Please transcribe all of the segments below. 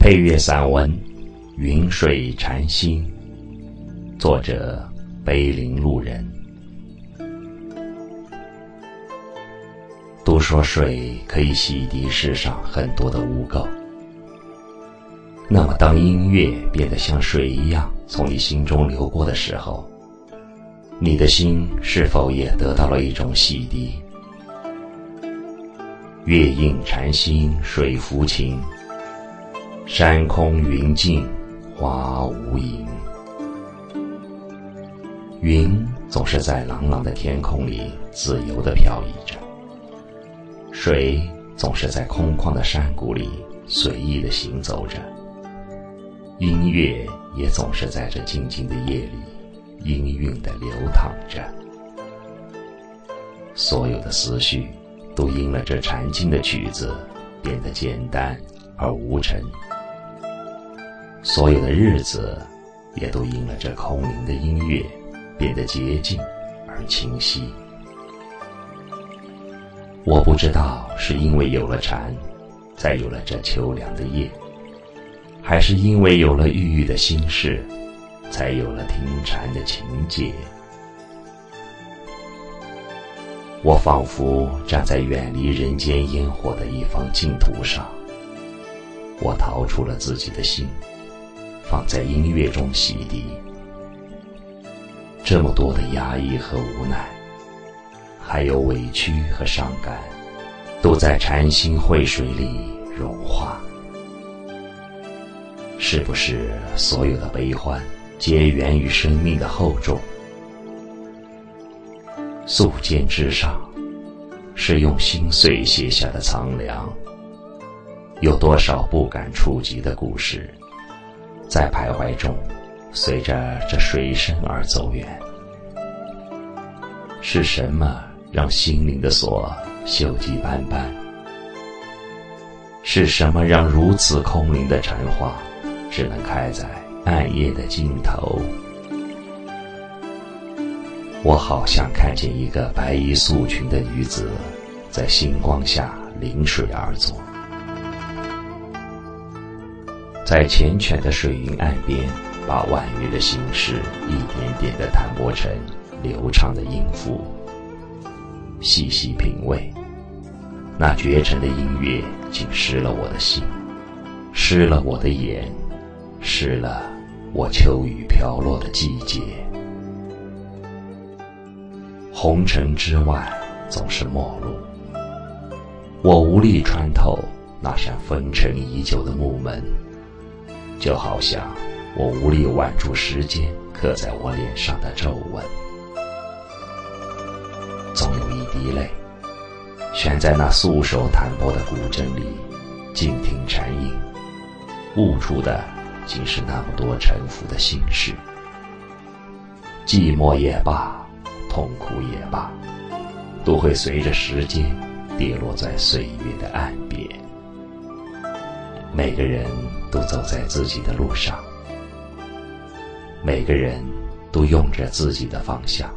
配乐散文《云水禅心》，作者碑林路人。都说水可以洗涤世上很多的污垢，那么当音乐变得像水一样从你心中流过的时候，你的心是否也得到了一种洗涤？月映禅心，水浮情。山空云静，花无影。云总是在朗朗的天空里自由地飘逸着，水总是在空旷的山谷里随意地行走着，音乐也总是在这静静的夜里氤氲地流淌着。所有的思绪都因了这禅静的曲子变得简单而无尘。所有的日子，也都因了这空灵的音乐，变得洁净而清晰。我不知道是因为有了禅，才有了这秋凉的夜，还是因为有了郁郁的心事，才有了听禅的情节。我仿佛站在远离人间烟火的一方净土上，我逃出了自己的心。放在音乐中洗涤，这么多的压抑和无奈，还有委屈和伤感，都在禅心汇水里融化。是不是所有的悲欢，皆源于生命的厚重？素笺之上，是用心碎写下的苍凉。有多少不敢触及的故事？在徘徊中，随着这水声而走远。是什么让心灵的锁锈迹斑斑？是什么让如此空灵的禅花，只能开在暗夜的尽头？我好像看见一个白衣素裙的女子，在星光下临水而坐。在缱绻的水云岸边，把婉约的心事一点点地弹拨成流畅的音符。细细品味，那绝尘的音乐，竟湿了我的心，湿了我的眼，湿了我秋雨飘落的季节。红尘之外，总是陌路，我无力穿透那扇风尘已久的木门。就好像我无力挽住时间刻在我脸上的皱纹，总有一滴泪悬在那素手弹拨的古筝里，静听禅音，悟出的竟是那么多沉浮的心事。寂寞也罢，痛苦也罢，都会随着时间跌落在岁月的岸边。每个人都走在自己的路上，每个人都用着自己的方向，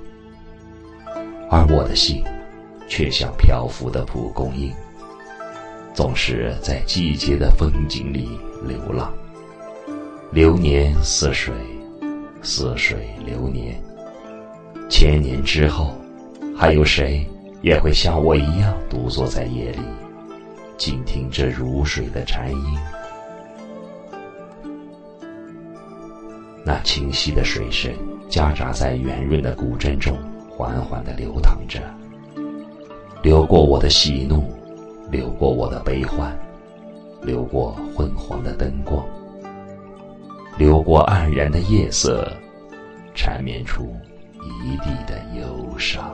而我的心，却像漂浮的蒲公英，总是在季节的风景里流浪。流年似水，似水流年。千年之后，还有谁也会像我一样独坐在夜里？静听这如水的禅音，那清晰的水声夹杂在圆润的古筝中，缓缓地流淌着，流过我的喜怒，流过我的悲欢，流过昏黄的灯光，流过黯然的夜色，缠绵出一地的忧伤。